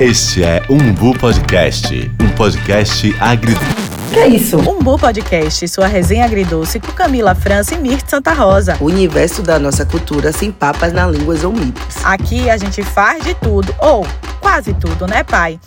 Este é Umbu Podcast, um podcast agri... Que é isso? Umbu Podcast, sua resenha agridoce com Camila França e Mirth Santa Rosa. O universo da nossa cultura sem papas na línguas ou mitos. Aqui a gente faz de tudo, ou quase tudo, né, pai?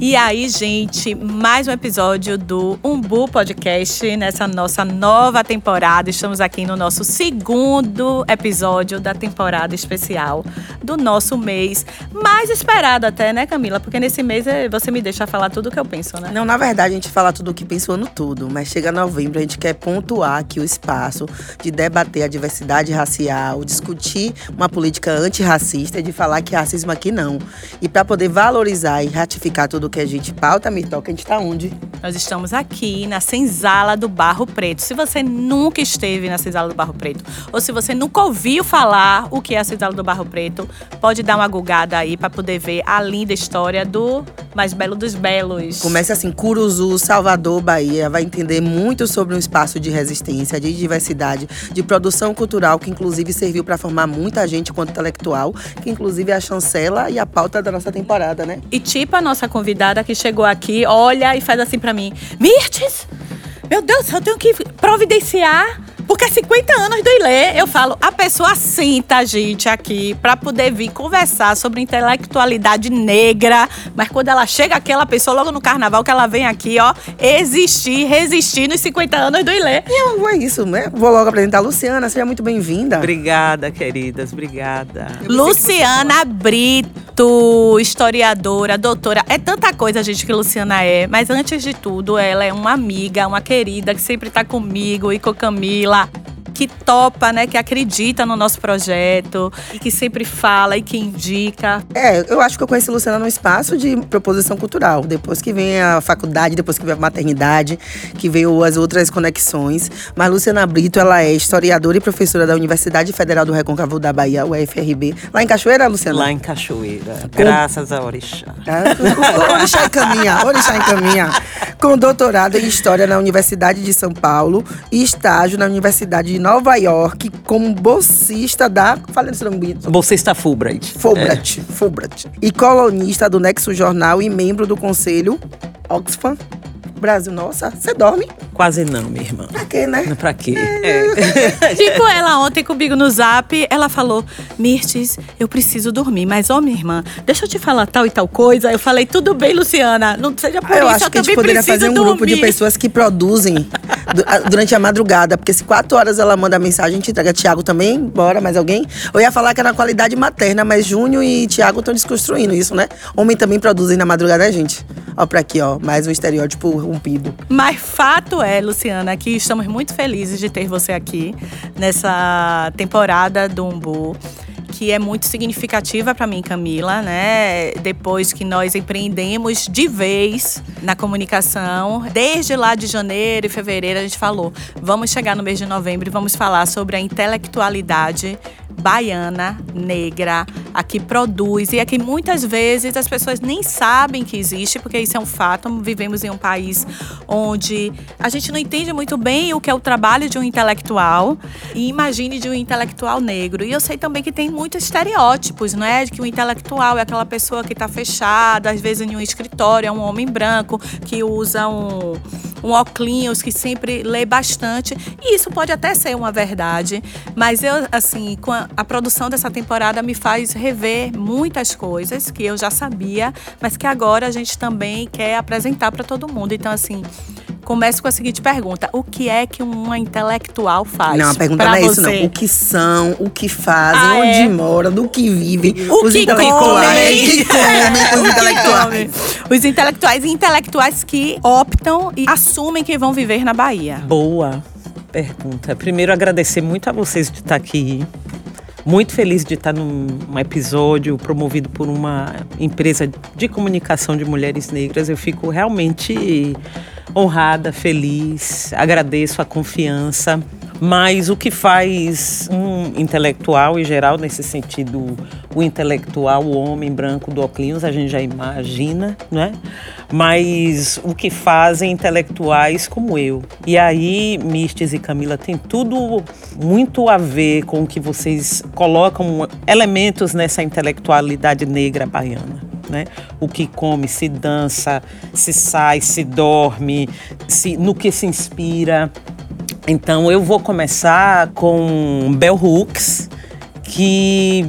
E aí, gente, mais um episódio do Umbu Podcast nessa nossa nova temporada. Estamos aqui no nosso segundo episódio da temporada especial do nosso mês. Mais esperado até, né, Camila? Porque nesse mês eh, você me deixa falar tudo o que eu penso, né? Não, na verdade, a gente fala tudo o que pensa o ano todo, mas chega novembro, a gente quer pontuar aqui o espaço de debater a diversidade racial, discutir uma política antirracista e de falar que racismo aqui não. E para poder valorizar e ratificar tudo o que a gente pauta, me toca, a gente tá onde? Nós estamos aqui na Senzala do Barro Preto. Se você nunca esteve na Senzala do Barro Preto, ou se você nunca ouviu falar o que é a Senzala do Barro Preto, pode dar uma gugada aí para poder ver a linda história do mais belo dos belos. Começa assim, Curuzu, Salvador, Bahia, vai entender muito sobre um espaço de resistência, de diversidade, de produção cultural, que inclusive serviu para formar muita gente enquanto intelectual, que inclusive é a chancela e a pauta da nossa temporada, né? E tipo a nossa convidada que chegou aqui, olha e faz assim para mim: Mirtes, meu Deus, eu tenho que providenciar porque é 50 anos do Ilê, eu falo, a pessoa senta a gente aqui para poder vir conversar sobre intelectualidade negra, mas quando ela chega aqui, ela pensou logo no carnaval que ela vem aqui, ó, existir, resistir nos 50 anos do Ilê. E é isso, né? Vou logo apresentar a Luciana, seja muito bem-vinda. Obrigada, queridas, obrigada. Luciana Brito, historiadora, doutora, é tanta coisa, gente, que Luciana é, mas antes de tudo, ela é uma amiga, uma querida que sempre tá comigo e com Camila lá que topa, né, que acredita no nosso projeto e que sempre fala e que indica. É, eu acho que eu conheci a Luciana num espaço de proposição cultural. Depois que vem a faculdade, depois que vem a maternidade, que veio as outras conexões. Mas Luciana Brito, ela é historiadora e professora da Universidade Federal do Recôncavo da Bahia, UFRB. Lá em Cachoeira, Luciana? Lá em Cachoeira. Graças a Orixá. Ah, Orixá encaminha, Orixá encaminha. Com doutorado em História na Universidade de São Paulo e estágio na Universidade de Nova York como bolsista da. Falei esse nome bonito. Bolsista Fulbright. Fulbright. É. Fulbright. E colunista do Nexo Jornal e membro do Conselho Oxfam Brasil, nossa, você dorme? Quase não, minha irmã. Pra quê, né? Pra quê? É. tipo, ela ontem comigo no zap, ela falou: Mirtes, eu preciso dormir. Mas, ó, minha irmã, deixa eu te falar tal e tal coisa. Eu falei, tudo bem, Luciana. Não seja por ah, eu isso, acho eu que a gente poderia fazer um dormir. grupo de pessoas que produzem durante a madrugada. Porque se quatro horas ela manda mensagem, a gente entrega. Tiago também, bora, mais alguém? Eu ia falar que era na qualidade materna, mas Júnior e Tiago estão desconstruindo isso, né? Homem também produzem na madrugada, né, gente? Ó, pra aqui, ó, mais um estereótipo rompido. Mas fato é, Luciana, que estamos muito felizes de ter você aqui nessa temporada do Umbu que é muito significativa para mim, Camila, né? Depois que nós empreendemos de vez na comunicação, desde lá de janeiro e fevereiro a gente falou, vamos chegar no mês de novembro e vamos falar sobre a intelectualidade baiana, negra, a que produz e a que muitas vezes as pessoas nem sabem que existe, porque isso é um fato. Vivemos em um país onde a gente não entende muito bem o que é o trabalho de um intelectual e imagine de um intelectual negro. E eu sei também que tem muitos estereótipos, não é? De que o intelectual é aquela pessoa que está fechada, às vezes em um escritório, é um homem branco que usa um um óculos que sempre lê bastante. E isso pode até ser uma verdade, mas eu, assim, com a, a, produção dessa temporada me faz rever muitas coisas que eu já sabia, mas que agora a gente também quer apresentar para todo mundo. Então, assim. Começo com a seguinte pergunta: O que é que uma intelectual faz? Não, a pergunta não é isso, não. O que são, o que fazem, ah, onde é? moram, do que vivem. O os que intelectuais. comem. que comem, os intelectuais. Os intelectuais e intelectuais que optam e assumem que vão viver na Bahia. Boa pergunta. Primeiro, agradecer muito a vocês de estar aqui. Muito feliz de estar num um episódio promovido por uma empresa de comunicação de mulheres negras. Eu fico realmente honrada, feliz, agradeço a confiança. Mas o que faz um intelectual, em geral, nesse sentido, o intelectual, o homem branco do óculos, a gente já imagina, né? Mas o que fazem intelectuais como eu. E aí, Mistes e Camila, tem tudo muito a ver com o que vocês colocam elementos nessa intelectualidade negra baiana. Né? O que come, se dança, se sai, se dorme, se, no que se inspira. Então eu vou começar com Bell Hooks, que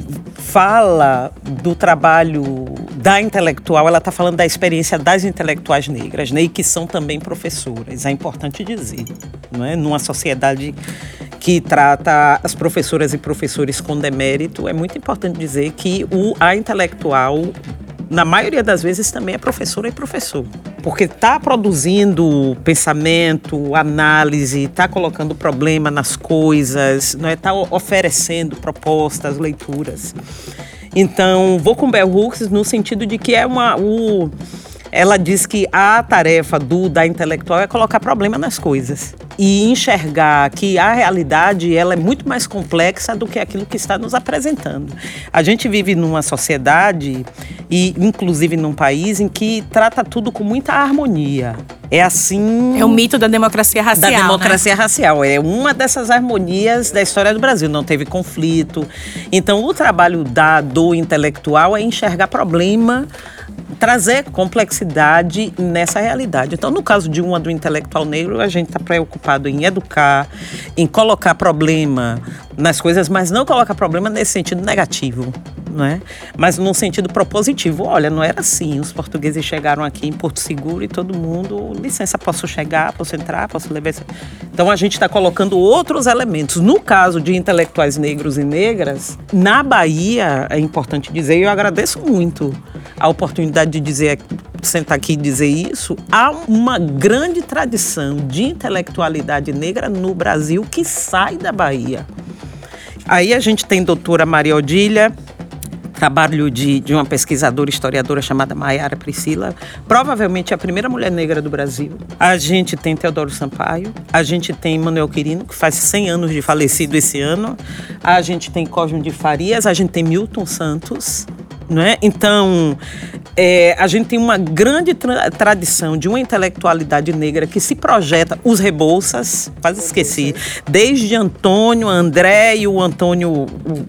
fala do trabalho da intelectual, ela está falando da experiência das intelectuais negras, né, e que são também professoras. É importante dizer, não é? Numa sociedade que trata as professoras e professores com demérito, é muito importante dizer que o, a intelectual na maioria das vezes também é professora e professor. Porque está produzindo pensamento, análise, está colocando problema nas coisas, está é? Oferecendo propostas, leituras. Então, vou com Bell Hooks no sentido de que é uma. O, ela diz que a tarefa do da intelectual é colocar problema nas coisas e enxergar que a realidade ela é muito mais complexa do que aquilo que está nos apresentando. A gente vive numa sociedade e inclusive num país em que trata tudo com muita harmonia. É assim. É o mito da democracia racial. Da né? democracia né? racial. É uma dessas harmonias da história do Brasil. Não teve conflito. Então, o trabalho da, do intelectual é enxergar problema trazer complexidade nessa realidade. Então, no caso de uma do intelectual negro, a gente está preocupado em educar, em colocar problema nas coisas, mas não colocar problema nesse sentido negativo, não é? Mas num sentido propositivo. Olha, não era assim. Os portugueses chegaram aqui em Porto Seguro e todo mundo, licença, posso chegar, posso entrar, posso levar. Então a gente está colocando outros elementos. No caso de intelectuais negros e negras, na Bahia, é importante dizer, e eu agradeço muito a oportunidade de dizer sentar aqui e dizer isso, há uma grande tradição de intelectualidade negra no Brasil que sai da Bahia. Aí a gente tem doutora Maria Odília, trabalho de, de uma pesquisadora historiadora chamada Maiara Priscila, provavelmente a primeira mulher negra do Brasil. A gente tem Teodoro Sampaio, a gente tem Manuel Quirino, que faz 100 anos de falecido esse ano, a gente tem Cosme de Farias, a gente tem Milton Santos, não é? Então, é, a gente tem uma grande tra tradição de uma intelectualidade negra que se projeta, os Rebouças, quase esqueci, desde Antônio, André e o Antônio, o,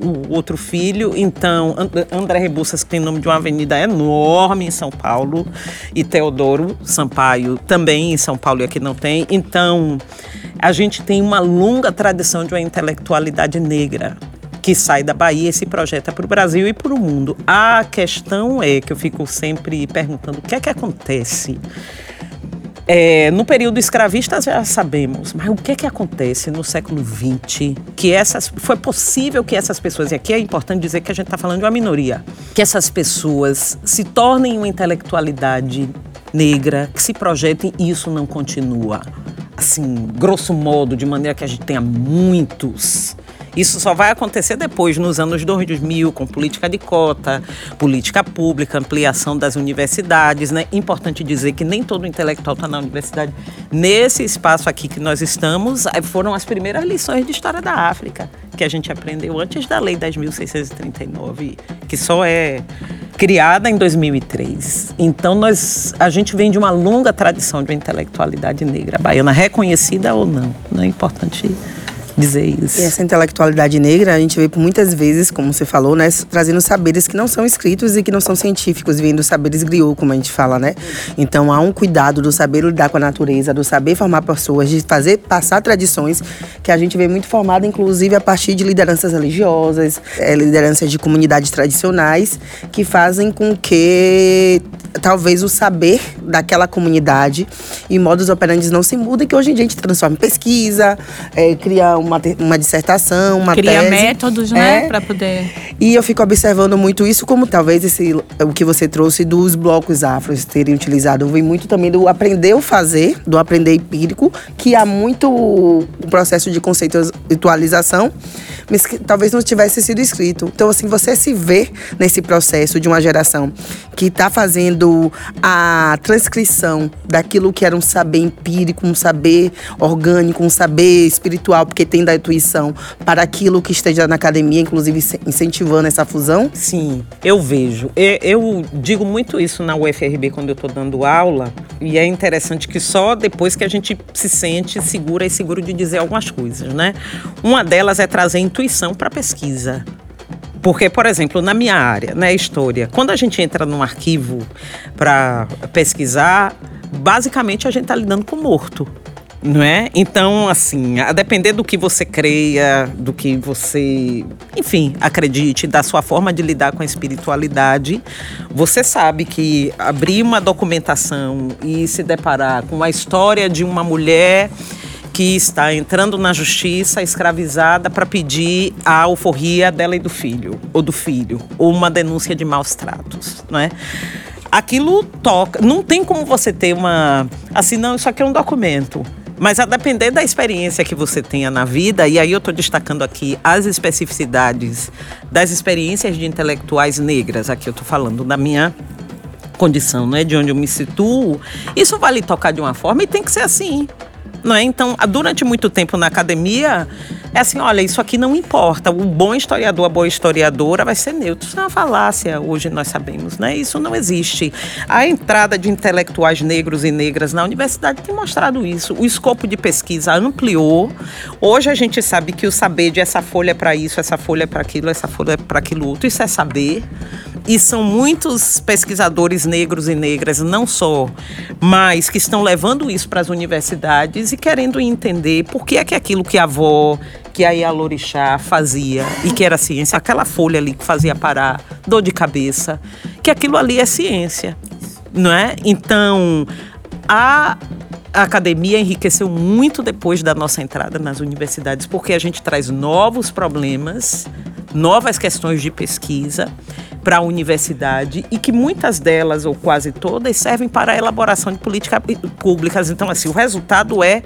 o outro filho. Então, André Rebouças, que tem nome de uma avenida enorme em São Paulo, e Teodoro Sampaio também em São Paulo e aqui não tem. Então, a gente tem uma longa tradição de uma intelectualidade negra que sai da Bahia e se projeta para o Brasil e para o mundo. A questão é que eu fico sempre perguntando o que é que acontece. É, no período escravista já sabemos, mas o que é que acontece no século XX que essas foi possível que essas pessoas e aqui é importante dizer que a gente está falando de uma minoria, que essas pessoas se tornem uma intelectualidade negra, que se projetem e isso não continua, assim, grosso modo, de maneira que a gente tenha muitos isso só vai acontecer depois, nos anos 2000, com política de cota, política pública, ampliação das universidades. Né? Importante dizer que nem todo intelectual está na universidade. Nesse espaço aqui que nós estamos, foram as primeiras lições de história da África que a gente aprendeu antes da Lei 10.639, que só é criada em 2003. Então nós, a gente vem de uma longa tradição de intelectualidade negra baiana, reconhecida ou não. Não é importante dizer isso. E essa intelectualidade negra, a gente vê por muitas vezes, como você falou, né, trazendo saberes que não são escritos e que não são científicos, vindo saberes griot, como a gente fala, né? Então há um cuidado do saber lidar com a natureza, do saber formar pessoas, de fazer passar tradições que a gente vê muito formada, inclusive a partir de lideranças religiosas, é, lideranças de comunidades tradicionais, que fazem com que talvez o saber daquela comunidade e modos operantes não se mudem, que hoje em dia a gente transforma em pesquisa, é, cria um uma, uma dissertação, uma Cria tese. métodos, né? É. Pra poder. E eu fico observando muito isso, como talvez esse, o que você trouxe dos blocos afros terem utilizado. Vem muito também do aprender o fazer, do aprender empírico, que há muito um processo de conceitualização, mas que talvez não tivesse sido escrito. Então, assim, você se vê nesse processo de uma geração que está fazendo a transcrição daquilo que era um saber empírico, um saber orgânico, um saber espiritual, porque tem da intuição, para aquilo que esteja na academia, inclusive incentivando essa fusão? Sim, eu vejo. Eu digo muito isso na UFRB quando eu estou dando aula, e é interessante que só depois que a gente se sente segura e seguro de dizer algumas coisas, né? Uma delas é trazer intuição para a pesquisa. Porque, por exemplo, na minha área, na história, quando a gente entra num arquivo para pesquisar, basicamente a gente está lidando com morto. Não é? Então, assim, a depender do que você creia, do que você, enfim, acredite, da sua forma de lidar com a espiritualidade, você sabe que abrir uma documentação e se deparar com a história de uma mulher que está entrando na justiça escravizada para pedir a alforria dela e do filho, ou do filho, ou uma denúncia de maus tratos, não é? Aquilo toca. Não tem como você ter uma. Assim, não, isso aqui é um documento. Mas a depender da experiência que você tenha na vida, e aí eu estou destacando aqui as especificidades das experiências de intelectuais negras, aqui eu estou falando da minha condição, né, de onde eu me situo, isso vai lhe tocar de uma forma e tem que ser assim. Não é? Então, durante muito tempo na academia, é assim, olha, isso aqui não importa. O bom historiador, a boa historiadora vai ser neutro. Isso é uma falácia, hoje nós sabemos, né? Isso não existe. A entrada de intelectuais negros e negras na universidade tem mostrado isso. O escopo de pesquisa ampliou. Hoje a gente sabe que o saber de essa folha é para isso, essa folha é para aquilo, essa folha é para aquilo outro, isso é saber. E são muitos pesquisadores negros e negras, não só, mas que estão levando isso para as universidades e querendo entender por que é que aquilo que a avó, que a Ialorixá fazia e que era ciência, aquela folha ali que fazia parar dor de cabeça, que aquilo ali é ciência, não é? Então, a a academia enriqueceu muito depois da nossa entrada nas universidades, porque a gente traz novos problemas, novas questões de pesquisa para a universidade e que muitas delas, ou quase todas, servem para a elaboração de políticas públicas. Então, assim, o resultado é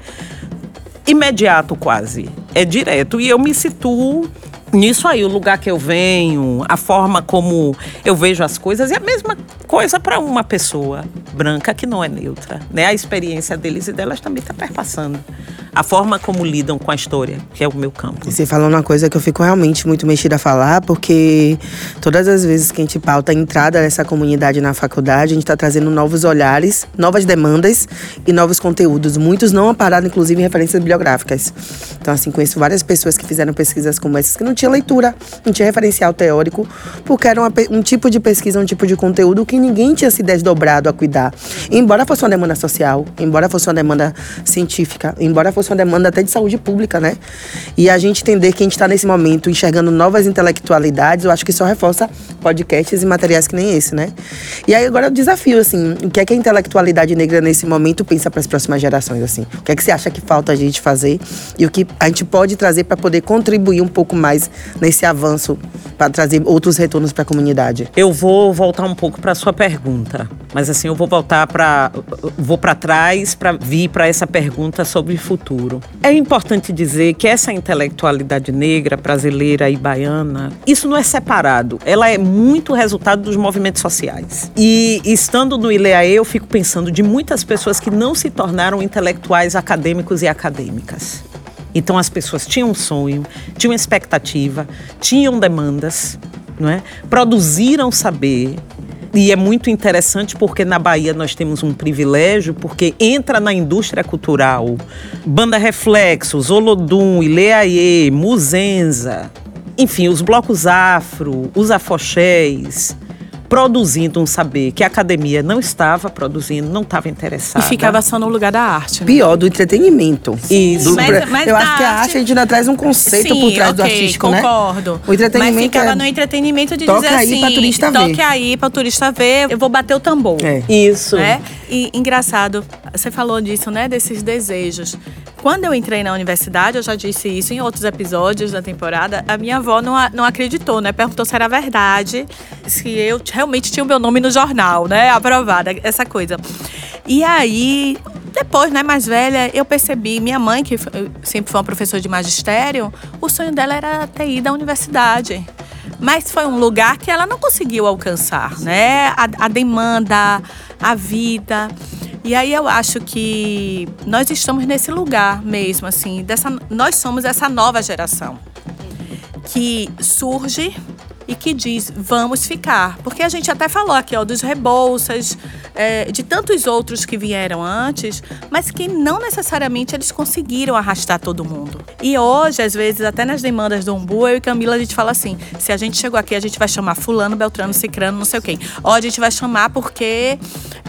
imediato quase, é direto. E eu me situo nisso aí, o lugar que eu venho, a forma como eu vejo as coisas, é a mesma coisa para uma pessoa branca que não é neutra. Né? A experiência deles e delas também está perpassando. A forma como lidam com a história, que é o meu campo. Você falou uma coisa que eu fico realmente muito mexida a falar, porque todas as vezes que a gente pauta a entrada dessa comunidade na faculdade, a gente está trazendo novos olhares, novas demandas e novos conteúdos. Muitos não amparados, inclusive, em referências bibliográficas. Então, assim, conheço várias pessoas que fizeram pesquisas como essas, que não tinha leitura, não tinha referencial teórico, porque era uma um tipo de pesquisa, um tipo de conteúdo que ninguém tinha se desdobrado a cuidar. Embora fosse uma demanda social, embora fosse uma demanda científica, embora fosse uma demanda até de saúde pública, né? E a gente entender que a gente está nesse momento enxergando novas intelectualidades, eu acho que só reforça podcasts e materiais que nem esse, né? E aí agora o desafio, assim, o que é que a intelectualidade negra nesse momento pensa para as próximas gerações, assim? O que é que você acha que falta a gente fazer e o que a gente pode trazer para poder contribuir um pouco mais nesse avanço, para trazer outros retornos para a comunidade? Eu vou voltar um pouco para sua pergunta, mas assim eu vou voltar para vou para trás para vir para essa pergunta sobre futuro. É importante dizer que essa intelectualidade negra, brasileira e baiana, isso não é separado. Ela é muito resultado dos movimentos sociais. E estando no ILEAE, eu fico pensando de muitas pessoas que não se tornaram intelectuais acadêmicos e acadêmicas. Então as pessoas tinham um sonho, tinham expectativa, tinham demandas, não é? Produziram saber. E é muito interessante porque na Bahia nós temos um privilégio, porque entra na indústria cultural. Banda Reflexos, Olodum, Ileaie, Muzenza, enfim, os blocos afro, os afoxés, produzindo um saber que a academia não estava produzindo, não estava E interessada. ficava só no lugar da arte. né? Pior, do entretenimento. Isso. Do- Mas- mas eu acho que a arte- arte a gente ainda traz um conceito Sim, por trás do ok, artístico, né? concordo. O entretenimento Mas ficava é- no entretenimento de Toca dizer aí assim, pra turista ver. toque aí pra turista ver, eu vou bater o tambor. É. Isso. Né? E engraçado, você falou disso, né? Desses desejos. Quando eu entrei na universidade, eu já disse isso em outros episódios da temporada, a minha avó não, não acreditou, né? Perguntou se era verdade, se eu realmente tinha o meu nome no jornal, né? Aprovada, essa coisa. E aí, depois, né, mais velha, eu percebi, minha mãe, que sempre foi uma professora de magistério, o sonho dela era ter ido à universidade. Mas foi um lugar que ela não conseguiu alcançar, né? A, a demanda, a vida. E aí eu acho que nós estamos nesse lugar mesmo, assim, dessa, nós somos essa nova geração que surge e que diz vamos ficar. Porque a gente até falou aqui ó, dos Rebouças, é, de tantos outros que vieram antes, mas que não necessariamente eles conseguiram arrastar todo mundo. E hoje, às vezes, até nas demandas do Umbu, eu e Camila, a gente fala assim: se a gente chegou aqui, a gente vai chamar Fulano, Beltrano, Cicrano, não sei o quê. Ou a gente vai chamar porque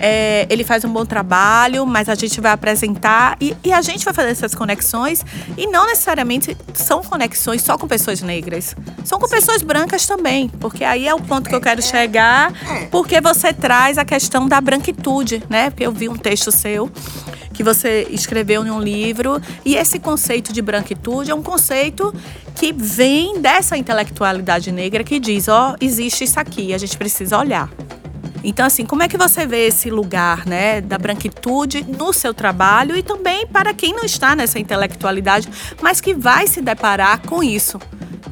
é, ele faz um bom trabalho, mas a gente vai apresentar e, e a gente vai fazer essas conexões e não necessariamente são conexões só com pessoas negras, são com pessoas brancas também também, porque aí é o ponto que eu quero chegar, porque você traz a questão da branquitude, né? Porque eu vi um texto seu que você escreveu em um livro, e esse conceito de branquitude é um conceito que vem dessa intelectualidade negra que diz, ó, oh, existe isso aqui, a gente precisa olhar. Então, assim, como é que você vê esse lugar, né, da branquitude no seu trabalho e também para quem não está nessa intelectualidade, mas que vai se deparar com isso?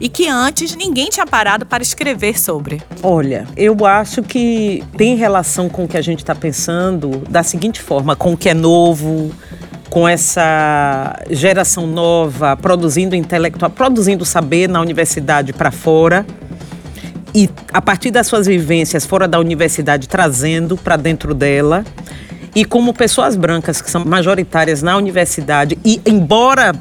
E que antes ninguém tinha parado para escrever sobre? Olha, eu acho que tem relação com o que a gente está pensando da seguinte forma: com o que é novo, com essa geração nova produzindo intelectual, produzindo saber na universidade para fora e a partir das suas vivências fora da universidade trazendo para dentro dela e como pessoas brancas que são majoritárias na universidade e embora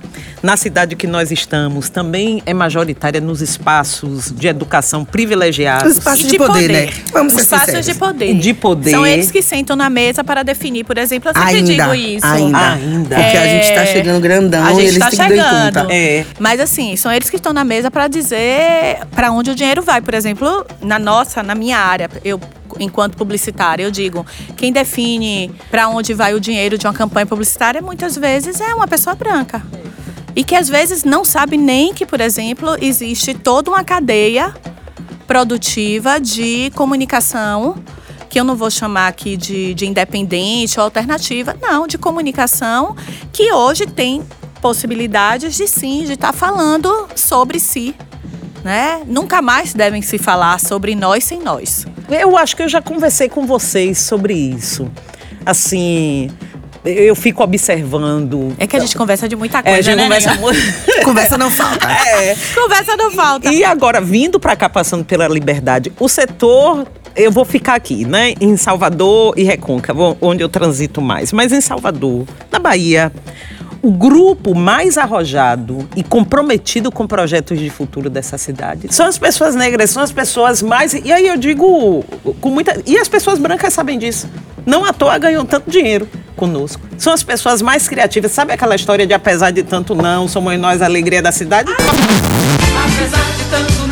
na cidade que nós estamos também é majoritária nos espaços de educação privilegiados. Os espaços de, de poder, poder, né? Vamos Os espaços sinceros. de poder. De poder. São eles que sentam na mesa para definir, por exemplo, eu sempre ainda, digo isso. Ainda, ainda. Porque é... a gente está chegando grandão a gente e eles tá têm chegando. que dar É. Mas assim, são eles que estão na mesa para dizer para onde o dinheiro vai. Por exemplo, na nossa, na minha área, eu enquanto publicitária, eu digo, quem define para onde vai o dinheiro de uma campanha publicitária muitas vezes é uma pessoa branca. E que às vezes não sabe nem que, por exemplo, existe toda uma cadeia produtiva de comunicação que eu não vou chamar aqui de, de independente ou alternativa, não, de comunicação que hoje tem possibilidades de sim, de estar tá falando sobre si. Né? Nunca mais devem se falar sobre nós sem nós. Eu acho que eu já conversei com vocês sobre isso. Assim, eu fico observando. É que a gente conversa de muita coisa, é, a gente né? Conversa, muito... conversa não falta. É. Conversa não falta. E agora, vindo para cá, passando pela liberdade, o setor eu vou ficar aqui, né? Em Salvador e Recôncavo, onde eu transito mais. Mas em Salvador, na Bahia, o grupo mais arrojado e comprometido com projetos de futuro dessa cidade são as pessoas negras, são as pessoas mais. E aí eu digo com muita. E as pessoas brancas sabem disso. Não à toa ganham tanto dinheiro conosco. São as pessoas mais criativas. Sabe aquela história de apesar de tanto não, somos nós a alegria da cidade? Apesar de tanto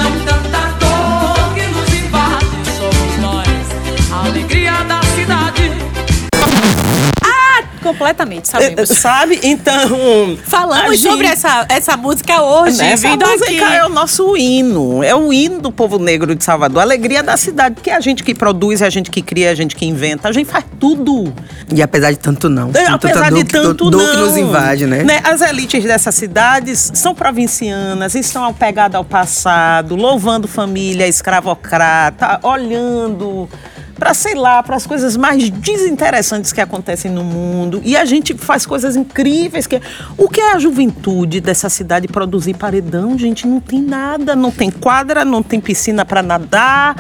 completamente, sabemos. Eh, sabe? Então. Falamos gente, sobre essa, essa música hoje. Essa vindo música aqui. é o nosso hino. É o hino do povo negro de Salvador. A alegria da cidade. Porque é a gente que produz, é a gente que cria, é a gente que inventa. A gente faz tudo. E apesar de tanto não. É, apesar de tanto do, não. que nos invade, né? né? As elites dessas cidades são provincianas, estão apegadas ao passado, louvando família escravocrata, olhando para sei lá, para as coisas mais desinteressantes que acontecem no mundo. E a gente faz coisas incríveis que o que é a juventude dessa cidade produzir paredão, gente, não tem nada, não tem quadra, não tem piscina para nadar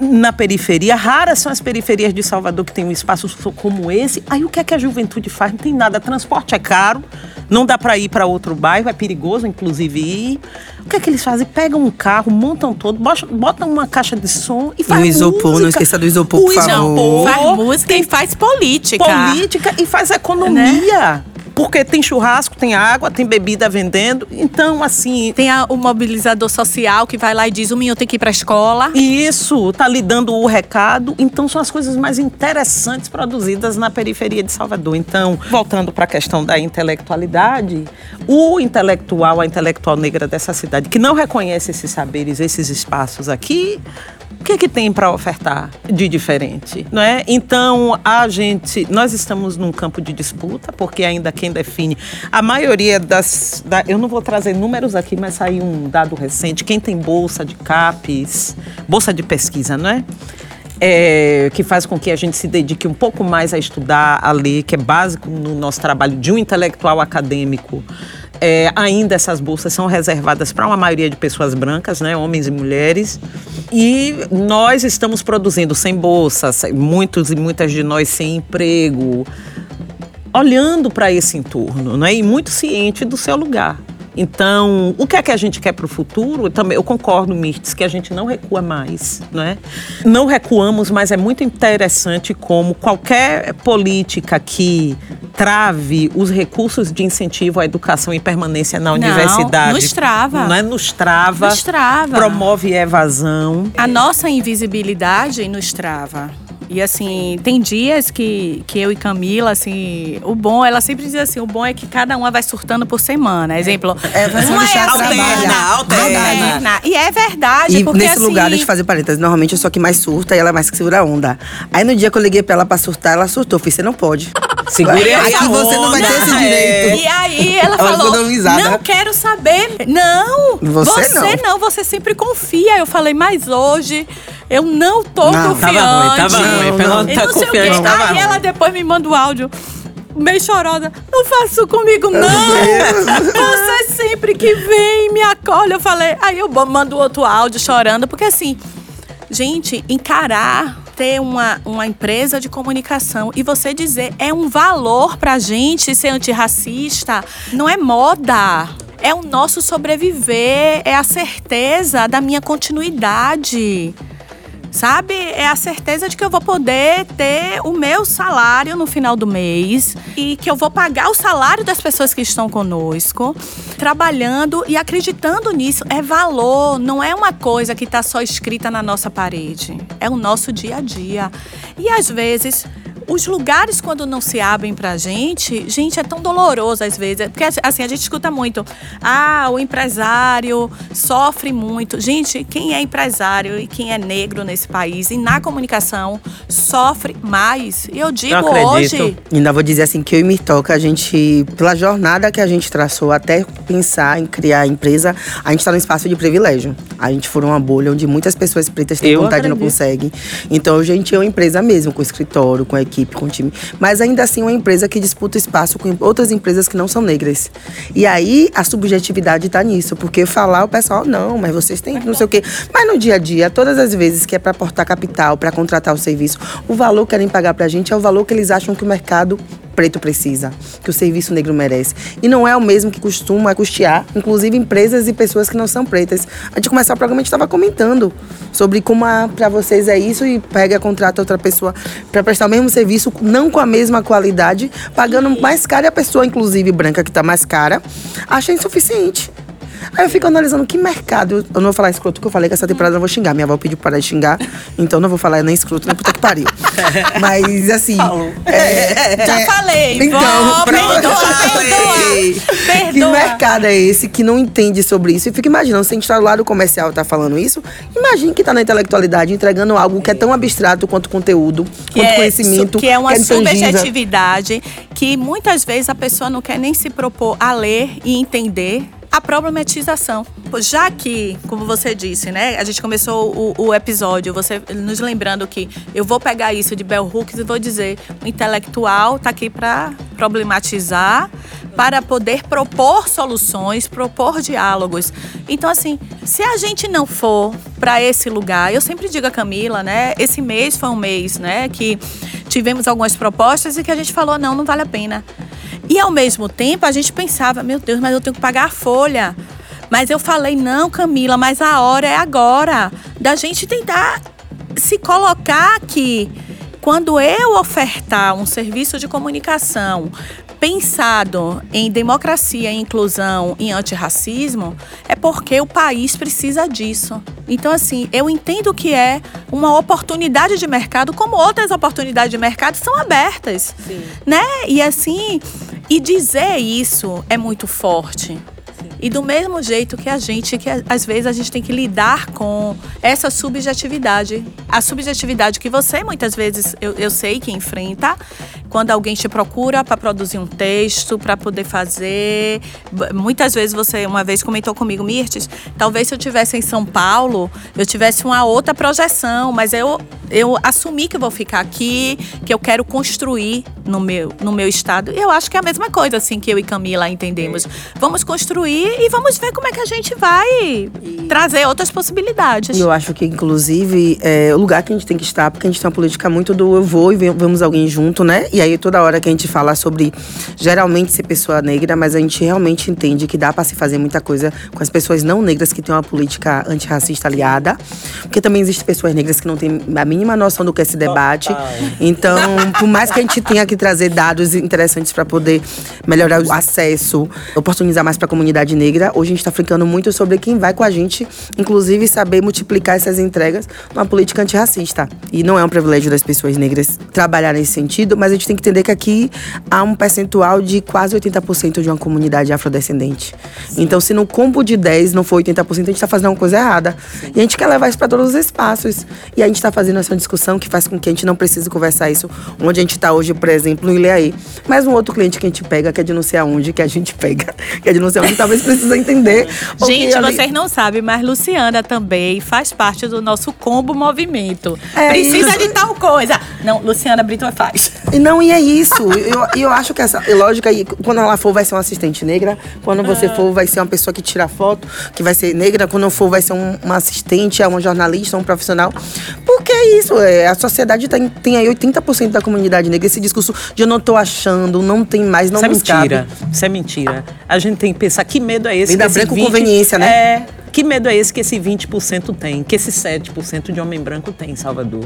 na periferia. Raras são as periferias de Salvador que tem um espaço como esse. Aí o que é que a juventude faz? Não tem nada. Transporte é caro, não dá para ir para outro bairro, é perigoso, inclusive, ir. O que é que eles fazem? Pegam um carro, montam todo, botam uma caixa de som e faz e o isopor, música. não esqueça do isopor, por favor. Faz música e faz política. Política e faz economia. Né? Porque tem churrasco, tem água, tem bebida vendendo. Então, assim. Tem a- o mobilizador social que vai lá e diz: o menino tem que ir pra escola. Isso, tá lhe dando o recado. Então, são as coisas mais interessantes produzidas na periferia de Salvador. Então, voltando para a questão da intelectualidade, o intelectual, a intelectual negra dessa cidade, que não reconhece esses saberes, esses espaços aqui, o que, que tem para ofertar de diferente, não é? Então a gente, nós estamos num campo de disputa, porque ainda quem define a maioria das, da- eu não vou trazer números aqui, mas saiu um dado recente, quem tem bolsa de CAPES, bolsa de pesquisa, não é? É, que faz com que a gente se dedique um pouco mais a estudar, a ler, que é básico no nosso trabalho de um intelectual acadêmico. É, ainda essas bolsas são reservadas para uma maioria de pessoas brancas, né, homens e mulheres. E nós estamos produzindo sem bolsa, muitos e muitas de nós sem emprego, olhando para esse entorno, né? E muito ciente do seu lugar. Então, o que é que a gente quer para o futuro? Eu também eu concordo, Mirtes, que a gente não recua mais, né? Não recuamos, mas é muito interessante como qualquer política que trave os recursos de incentivo à educação e permanência na Não, universidade. nos trava. Não é nos trava. Nos trava. Promove evasão. A nossa invisibilidade nos trava. E assim, tem dias que, que eu e Camila, assim, o bom, ela sempre diz assim, o bom é que cada uma vai surtando por semana. Exemplo, É, vai ser uma deixar assim. Alterna, alterna. E é verdade, E porque nesse assim, lugar, deixa eu fazer parênteses. Normalmente eu sou a que mais surta e ela é mais que segura a onda. Aí no dia que eu liguei pra ela pra surtar, ela surtou. Eu falei, você não pode. Segure Aqui essa você não vai ter esse onda. direito. E aí ela Ela falou, não quero saber. Não, Você não. você sempre confia. Eu falei, mas hoje eu não tô Não, confiante. Tava ruim, tava Não, ruim. Não. E tá não sei o quê. Aí ela depois me manda o áudio. Meio chorosa, não faça isso comigo, não! Você sempre que vem me acolhe. Eu falei, aí eu mando outro áudio chorando, porque assim, gente, encarar ter uma, uma empresa de comunicação e você dizer é um valor pra gente ser antirracista, não é moda. É o nosso sobreviver, é a certeza da minha continuidade. Sabe? É a certeza de que eu vou poder ter o meu salário no final do mês e que eu vou pagar o salário das pessoas que estão conosco, trabalhando e acreditando nisso. É valor, não é uma coisa que está só escrita na nossa parede. É o nosso dia a dia. E às vezes. Os lugares, quando não se abrem pra gente, gente, é tão doloroso às vezes. Porque, assim, a gente escuta muito. Ah, o empresário sofre muito. Gente, quem é empresário e quem é negro nesse país e na comunicação sofre mais. E eu digo hoje. Ainda vou dizer assim que eu e Mirtoca, a gente, pela jornada que a gente traçou até pensar em criar a empresa, a gente tá num espaço de privilégio. A gente for uma bolha onde muitas pessoas pretas têm Eu vontade e não conseguem. Então a gente é uma empresa mesmo, com escritório, com equipe, com time. Mas ainda assim uma empresa que disputa espaço com outras empresas que não são negras. E aí a subjetividade tá nisso, porque falar o pessoal, não, mas vocês têm não sei o quê. Mas no dia a dia, todas as vezes que é para aportar capital, para contratar o serviço, o valor que querem pagar pra gente é o valor que eles acham que o mercado preto precisa, que o serviço negro merece. E não é o mesmo que costuma custear, inclusive empresas e pessoas que não são pretas. Antes de começar o programa, a gente estava comentando sobre como para vocês é isso e pega, contrata outra pessoa para prestar o mesmo serviço, não com a mesma qualidade, pagando mais caro e a pessoa, inclusive branca, que está mais cara, acha insuficiente. Aí eu fico analisando que mercado. Eu não vou falar escroto, que eu falei que essa temporada eu não vou xingar. Minha avó pediu para parar de xingar, então não vou falar nem escroto, nem puta que pariu. Mas assim. é, Já é, falei, Então, vó, perdoa. Que mercado é esse que não entende sobre isso? E fica imaginando, se a gente tá do comercial e tá falando isso, imagine que tá na intelectualidade entregando algo que é tão abstrato quanto conteúdo, que quanto é, conhecimento. que é uma intangível. subjetividade que muitas vezes a pessoa não quer nem se propor a ler e entender a problematização. Já que, como você disse, né, a gente começou o, o episódio, você nos lembrando que eu vou pegar isso de Bell Hooks e vou dizer, o intelectual está aqui para problematizar, para poder propor soluções, propor diálogos. Então, assim, se a gente não for para esse lugar, eu sempre digo a Camila, né, esse mês foi um mês, né, que tivemos algumas propostas e que a gente falou, não, não vale a pena. E ao mesmo tempo a gente pensava, meu Deus, mas eu tenho que pagar a folha. Mas eu falei, não, Camila, mas a hora é agora. Da gente tentar se colocar aqui. Quando eu ofertar um serviço de comunicação pensado em democracia, em inclusão, em antirracismo, é porque o país precisa disso. Então, assim, eu entendo que é uma oportunidade de mercado, como outras oportunidades de mercado são abertas, né? E assim, e dizer isso é muito forte. E do mesmo jeito que a gente, que às vezes a gente tem que lidar com essa subjetividade. A subjetividade que você muitas vezes, eu, eu sei que enfrenta, quando alguém te procura para produzir um texto, para poder fazer. Muitas vezes você, uma vez comentou comigo, Mirtes, talvez se eu tivesse em São Paulo, eu tivesse uma outra projeção, mas eu, eu assumi que vou ficar aqui, que eu quero construir no meu, no meu estado. E eu acho que é a mesma coisa, assim, que eu e Camila entendemos. Vamos construir e vamos ver como é que a gente vai trazer outras possibilidades. E eu acho que, inclusive, é o lugar que a gente tem que estar, porque a gente tem uma política muito do eu vou e vamos alguém junto, né? E aí, toda hora que a gente fala sobre geralmente ser pessoa negra, mas a gente realmente entende que dá pra se fazer muita coisa com as pessoas não negras que têm uma política antirracista aliada. Porque também existem pessoas negras que não têm a mínima noção do que é esse debate. Então, por mais que a gente tenha que trazer dados interessantes para poder melhorar o acesso, oportunizar mais para a comunidade negra, hoje a gente está ficando muito sobre quem vai com a gente, inclusive saber multiplicar essas entregas numa política antirracista. E não é um privilégio das pessoas negras trabalhar nesse sentido, mas a gente tem que entender que aqui há um percentual de quase 80% de uma comunidade afrodescendente. Então, se no combo de 10 não for 80%, a gente está fazendo uma coisa errada. E a gente quer levar isso para todos os espaços. E a gente está fazendo essa discussão que faz com que a gente não precise conversar isso onde a gente está hoje, por exemplo, no Ilhaí. Mas um outro cliente que a gente pega, quer denunciar onde, que a gente pega, quer denunciar onde, talvez precisa entender. que Gente, ali- vocês não sabem, mas Luciana também faz parte do nosso combo movimento. É Precisa isso. de tal coisa. Não, Luciana Brito faz. E não, e é isso. E eu, eu acho que essa lógica aí, quando ela for, vai ser uma assistente negra. Quando você for, vai ser uma pessoa que tira foto, que vai ser negra. Quando eu for, vai ser um, uma assistente, é uma jornalista, um profissional. Porque é isso. É, a sociedade tem, tem aí 80% da comunidade negra. Esse discurso de eu não tô achando, não tem mais, não Isso é nos cabe. mentira. Isso é mentira. A gente tem que pensar que medo é esse branca com conveniência, né? É. Que medo é esse que esse 20% tem, que esse 7% de homem branco tem em Salvador?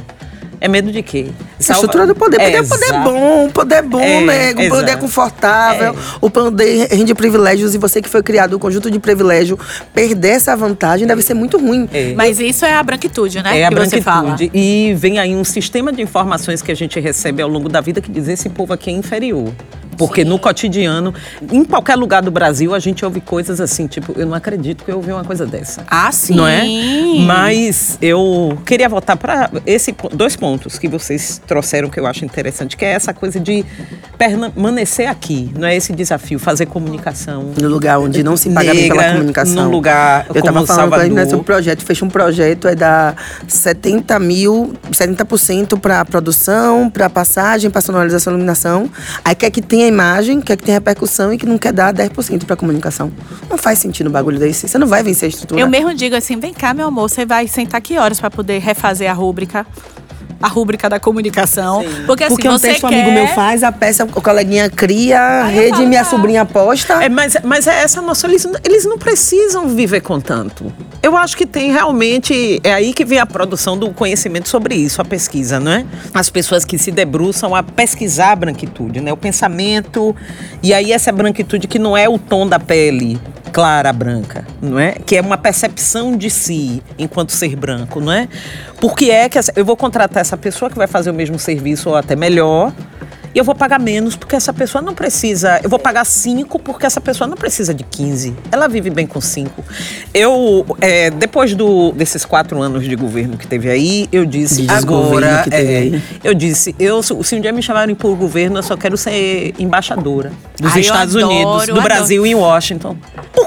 É medo de quê? Essa estrutura do poder. Poder é poder exato. bom, poder bom, É, nego. O poder exato. confortável. O poder rende privilégios. E você que foi criado um conjunto de privilégio, perder essa vantagem deve ser muito ruim. É. Mas isso é a branquitude, né? É a que você fala. branquitude. E vem aí um sistema de informações que a gente recebe ao longo da vida que diz esse povo aqui é inferior. Porque no cotidiano, em qualquer lugar do Brasil, a gente ouve coisas assim, tipo, eu não acredito que eu ouvi uma coisa dessa. Ah, sim. Não é? Mas eu queria voltar para esse dois pontos que vocês trouxeram que eu acho interessante, que é essa coisa de permanecer aqui, não é esse desafio, fazer comunicação. No lugar onde não se paga bem pela comunicação. num lugar Eu tava como falando com Salvador. nesse projeto, fecha um projeto, é dar 70 mil, 70% para produção, para passagem, para sonorização e iluminação. Aí quer que tenha imagem, quer que tenha repercussão e que não quer dar 10% para comunicação. Não faz sentido um bagulho desse. Você não vai vencer a estrutura. Eu mesmo digo assim, vem cá, meu amor, você vai sentar que horas para poder refazer a rúbrica? A rúbrica da comunicação. Porque assim, Porque um você texto um quer... amigo meu faz, a peça o coleguinha cria, a rede falo, minha ah. sobrinha posta. É, mas, mas é essa noção, eles, eles não precisam viver com tanto. Eu acho que tem realmente. É aí que vem a produção do conhecimento sobre isso, a pesquisa, não é? As pessoas que se debruçam a pesquisar a branquitude, né? O pensamento. E aí, essa branquitude que não é o tom da pele clara, branca, não é? Que é uma percepção de si enquanto ser branco, não é? Porque é que essa- eu vou contratar essa pessoa que vai fazer o mesmo serviço ou até melhor. E eu vou pagar menos porque essa pessoa não precisa. Eu vou pagar 5 porque essa pessoa não precisa de 15. Ela vive bem com 5. Eu, é, depois do, desses quatro anos de governo que teve aí, eu disse. De Agora, que teve é, aí. eu disse, eu, se um dia me chamarem por governo, eu só quero ser embaixadora dos Ai, Estados adoro, Unidos, do adoro. Brasil em Washington.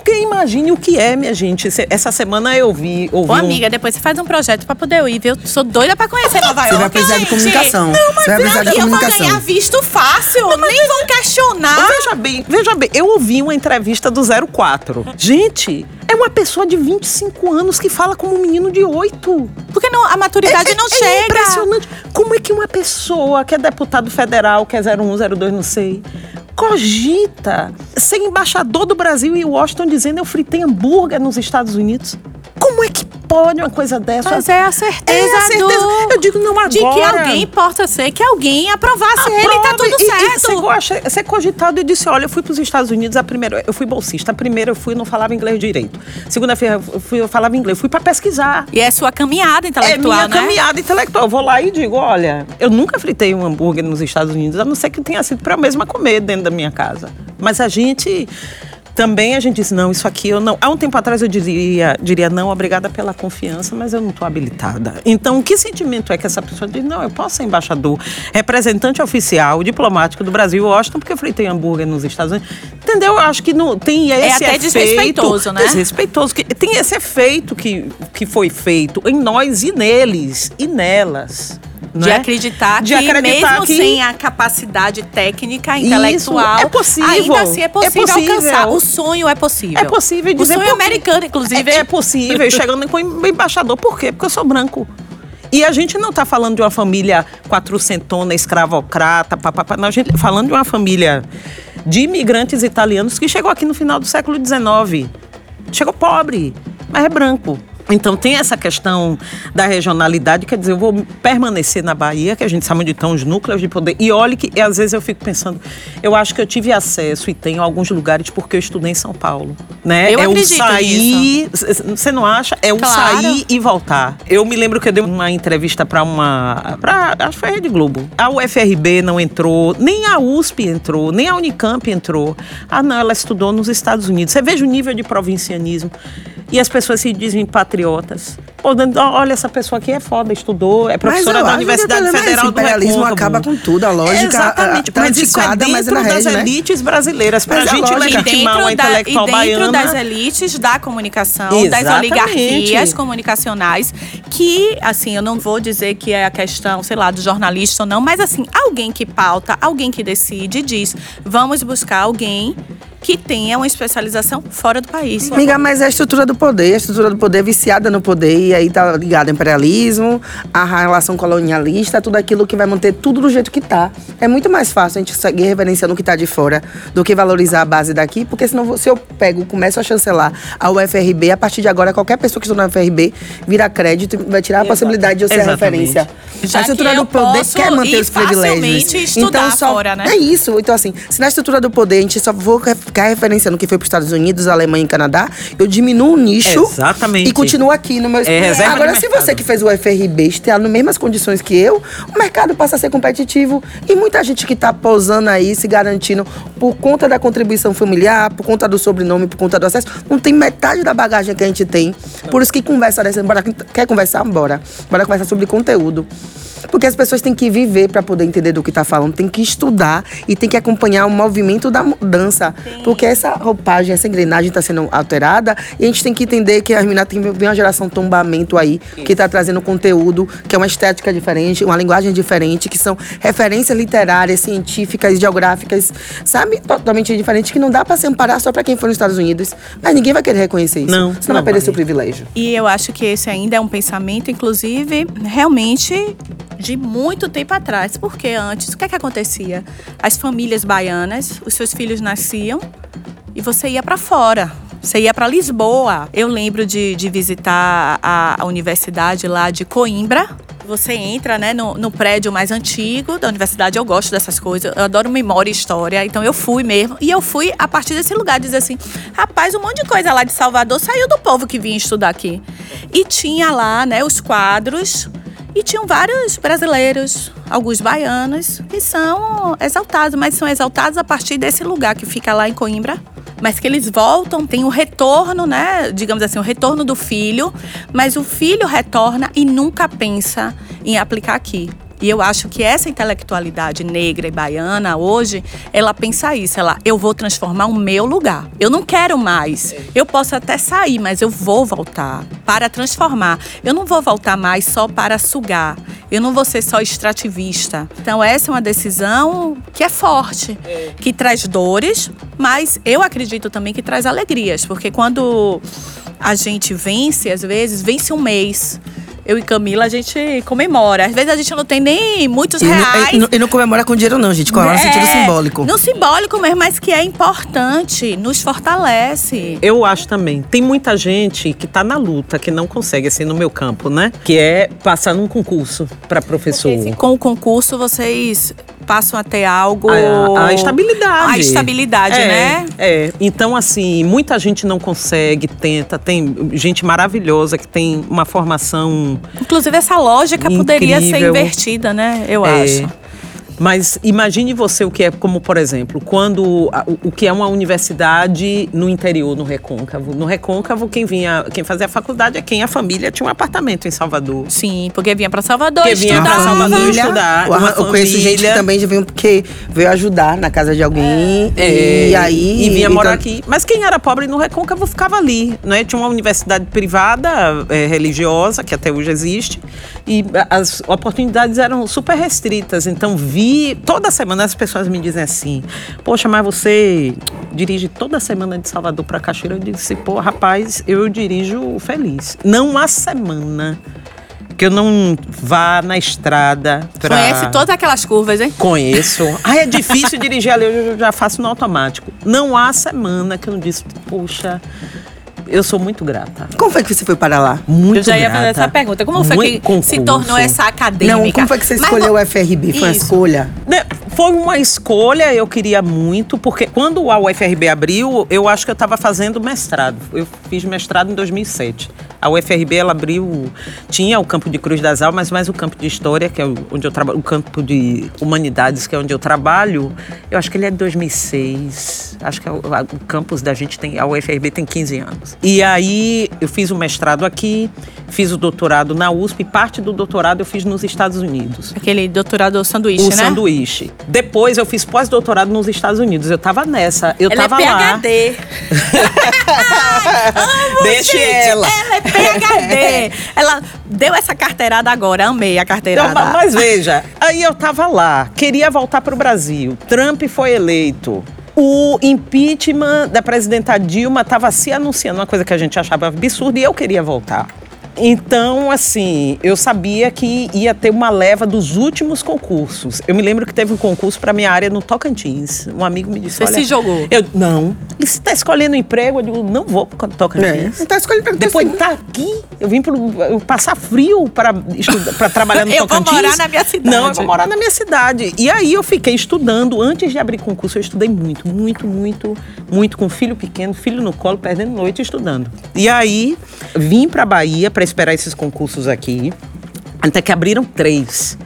Porque imagine o que é, minha gente. Essa semana eu vi. Ouvi Ô, um- amiga, depois você faz um projeto pra poder eu ir, viu? Eu sou doida pra conhecer Nova York. Você vai precisar de comunicação. Não, mas Você vai precisar de não, e eu vou comunicação. ganhar visto fácil. Nem vão questionar. Veja bem, veja bem, eu ouvi uma entrevista do 04. Gente, é uma pessoa de 25 anos que fala como um menino de 8. Porque não, a maturidade não é chega. impressionante. Como é que uma pessoa que é deputado federal, que é 01, 02, não sei, cogita ser embaixador do Brasil e Washington dizendo eu fritei hambúrguer nos Estados Unidos? Como é que pode uma coisa dessa? Mas é a certeza, É a certeza. do- Eu digo, não, De que agora. alguém possa ser, que alguém aprovasse ele, tá tudo e- e certo. Ser, ser cogitado e disse: olha, eu fui para os Estados Unidos a primeira. Eu fui bolsista. A primeira eu fui não falava inglês direito. Segunda-feira eu, fui, eu falava inglês. Eu fui para pesquisar. E é sua caminhada É intelectual, minha né? caminhada intelectual. Eu vou lá e digo: olha, eu nunca fritei um hambúrguer nos Estados Unidos, a não ser que tenha sido para a mesma comer dentro da minha casa. Mas a gente. Também a gente disse, não, isso aqui eu não. Há um tempo atrás eu diria, diria não, obrigada pela confiança, mas eu não estou habilitada. Então, que sentimento é que essa pessoa diz, não, eu posso ser embaixador, representante oficial, diplomático do Brasil, Washington, porque eu fritei hambúrguer nos Estados Unidos. Entendeu? Eu acho que não, tem esse É até efeito. desrespeitoso, né? Desrespeitoso. Que, tem esse efeito que, que foi feito em nós e neles e nelas. De não é? acreditar De que acreditar mesmo que- sem a capacidade técnica, Isso, intelectual, é possível. ainda assim é possível, É possível. alcançar. O sonho é possível. É possível O dizer sonho porque- americano, inclusive. É, é possível, chegando com embaixador. Por quê? Porque eu sou branco. E a gente não está falando de uma família quatrocentona, escravocrata, papapá. Não, a gente tá falando de uma família de imigrantes italianos que chegou aqui no final do século XIX. Chegou pobre, mas é branco. Então tem essa questão da regionalidade, quer dizer, eu vou permanecer na Bahia, que a gente sabe onde estão os núcleos de poder. E olhe que e às vezes eu fico pensando, eu acho que eu tive acesso e tenho alguns lugares porque eu estudei em São Paulo, né? Eu é o sair, você não acha? É o Claro. sair e voltar. Eu me lembro que eu dei uma entrevista para uma, para acho que foi a Rede Globo. A UFRB não entrou, nem a USP entrou, nem a Unicamp entrou. Ah, não, ela estudou nos Estados Unidos. Você veja o nível de provincianismo. E as pessoas se dizem patriotas. Pô, olha, essa pessoa aqui é foda, estudou, é professora eu da acho que o Universidade é esse, Federal o do imperialismo Recôncavo. acaba com tudo, a lógica, Exatamente, a- a- mas isso é mas é dentro na das rede, né? elites brasileiras. Pra Mas a gente legitimar uma dentro, da, e intelectual dentro baiana... das elites da comunicação, das Exatamente. oligarquias comunicacionais, que, assim, eu não vou dizer que é a questão, sei lá, do jornalista ou não, mas, assim, alguém que pauta, alguém que decide, diz: vamos buscar alguém que tenha uma especialização fora do país. Amiga, mas é a estrutura do poder, a estrutura do poder é viciada no poder, e aí tá ligado ao imperialismo, a relação colonialista, tudo aquilo que vai manter tudo do jeito que tá. É muito mais fácil a gente seguir reverenciando o que tá de fora do que valorizar a base daqui, porque senão se eu pego, começo a chancelar a UFRB, a partir de agora qualquer pessoa que estuda na UFRB vira crédito e vai tirar a possibilidade de eu ser a Exatamente. referência. Já a estrutura do poder quer manter os privilégios. estudar só, fora, né? É isso. Então, assim, se na estrutura do poder a gente só for ficar referenciando o que foi para os Estados Unidos, Alemanha e Canadá, eu diminuo o nicho Exatamente. e continuo aqui no meu É Agora, se mercado. você que fez o FRB está nas mesmas condições que eu, o mercado passa a ser competitivo. E muita gente que está pousando aí, se garantindo por conta da contribuição familiar, por conta do sobrenome, por conta do acesso, não tem metade da bagagem que a gente tem. Por isso que conversa dessa, bora, quer conversar? Bora. Bora conversar sobre conteúdo. Porque as pessoas têm que viver para poder entender do que está falando, tem que estudar e tem que acompanhar o movimento da mudança. Porque essa roupagem, essa engrenagem está sendo alterada e a gente tem que entender que a meninas tem uma geração tombamento aí que está trazendo conteúdo, que é uma estética diferente, uma linguagem diferente, que são referências literárias, científicas, geográficas, sabe? Totalmente diferentes, que não dá para se amparar só para quem for nos Estados Unidos. Mas ninguém vai querer reconhecer isso. Não, Senão não vai perder vai. seu privilégio. E eu acho que esse ainda é um pensamento, inclusive, realmente de muito tempo atrás. Porque antes, o que é que acontecia? As famílias baianas, os seus filhos nasciam e você ia para fora. Você ia para Lisboa. Eu lembro de, de visitar a, a universidade lá de Coimbra. Você entra né, no, no prédio mais antigo da universidade. Eu gosto dessas coisas. Eu adoro memória e história. Então eu fui mesmo. E eu fui a partir desse lugar dizer assim: rapaz, um monte de coisa lá de Salvador saiu do povo que vinha estudar aqui. E tinha lá né, os quadros. E tinham vários brasileiros, alguns baianos, que são exaltados, mas são exaltados a partir desse lugar que fica lá em Coimbra. Mas que eles voltam, tem o retorno, né? Digamos assim, o retorno do filho, mas o filho retorna e nunca pensa em aplicar aqui. E eu acho que essa intelectualidade negra e baiana hoje, ela pensa isso, ela, eu vou transformar o meu lugar. Eu não quero mais. Eu posso até sair, mas eu vou voltar para transformar. Eu não vou voltar mais só para sugar. Eu não vou ser só extrativista. Então essa é uma decisão que é forte, que traz dores, mas eu acredito também que traz alegrias, porque quando a gente vence, às vezes, vence um mês. Eu e Camila, a gente comemora. Às vezes a gente não tem nem muitos E não, reais. e não- e não comemora com dinheiro, não, gente. Comemora no É, sentido simbólico. No simbólico mesmo, mas que é importante, nos fortalece. Eu acho também. Tem muita gente que tá na luta, que não consegue, assim, no meu campo, né? Que é passar num concurso para professor. Esse- com o concurso, vocês passam a ter algo. A, a estabilidade. A estabilidade, É, né? É. Então, assim, muita gente não consegue, tenta. Tem gente maravilhosa que tem uma formação. Inclusive, essa lógica poderia ser Incrível. invertida, né? Eu é, acho. Mas imagine você o que é, como por exemplo, quando a- o, o que é uma universidade no interior, no Recôncavo. No Recôncavo, quem vinha, quem fazia a faculdade é quem a família tinha um apartamento em Salvador. Sim, porque vinha pra Salvador Porque vinha estudar. pra Salvador família, estudar, Eu, uma eu conheço gente que também já veio porque veio ajudar na casa de alguém. É, e aí. e vinha então- morar aqui. Mas quem era pobre no Recôncavo ficava ali, né? Tinha uma universidade privada, é, religiosa, que até hoje existe, e as oportunidades eram super restritas. Então vi toda semana as pessoas me dizem assim: "Poxa, mas você dirige toda semana de Salvador para Cachoeira?" Eu disse: "Pô, rapaz, eu dirijo feliz. Não há semana que eu não vá na estrada pra... Conhece todas aquelas curvas, hein? Conheço. Ah, é difícil dirigir ali, eu já faço no automático. Não há semana que eu não disse, poxa, eu sou muito grata. Como foi que você foi para lá? Muito Eu já ia grata. fazer essa pergunta. Como foi Muito que se concurso. tornou essa acadêmica? Não, como foi que você Mas escolheu vo- o FRB? Foi uma escolha? Né, Foi uma escolha, eu queria muito, porque quando a UFRB abriu, eu acho que eu estava fazendo mestrado. Eu fiz mestrado em 2007. A UFRB ela abriu, tinha o campo de Cruz das Almas, mas o campo de História, que é onde eu trabalho, o campo de Humanidades, que é onde eu trabalho, eu acho que ele é de 2006. Acho que é o campus da gente tem, a UFRB tem 15 anos. E aí eu fiz o mestrado aqui, fiz o doutorado na USP, parte do doutorado eu fiz nos Estados Unidos Aquele doutorado sanduíche, o né? sanduíche. Depois eu fiz pós-doutorado nos Estados Unidos. Eu tava nessa. Eu Ela tava é lá. PHD. Amo, Deixe gente, ela. Ela é PHD. ela deu essa carteirada agora. Amei a carteirada. ma- mas veja, aí eu tava lá, queria voltar pro Brasil. Trump foi eleito. O impeachment da presidenta Dilma estava se anunciando, uma coisa que a gente achava absurda, e eu queria voltar. Então, assim, eu sabia que ia ter uma leva dos últimos concursos. Eu me lembro que teve um concurso para minha área no Tocantins. Um amigo me disse: Você se jogou? Eu, não. E você está escolhendo emprego? Eu digo: Não vou para É. Tocantins. Não tá escolhendo pra Depois de estar aqui, eu vim pro, eu passar frio para trabalhar no Eu vou Tocantins. morar na minha cidade. Não, eu vou morar na minha cidade. E aí eu fiquei estudando. Antes de abrir concurso, eu estudei muito, muito, muito, muito com filho pequeno, filho no colo, perdendo noite estudando. E aí vim para Bahia para esperar esses concursos aqui. Até que abriram três.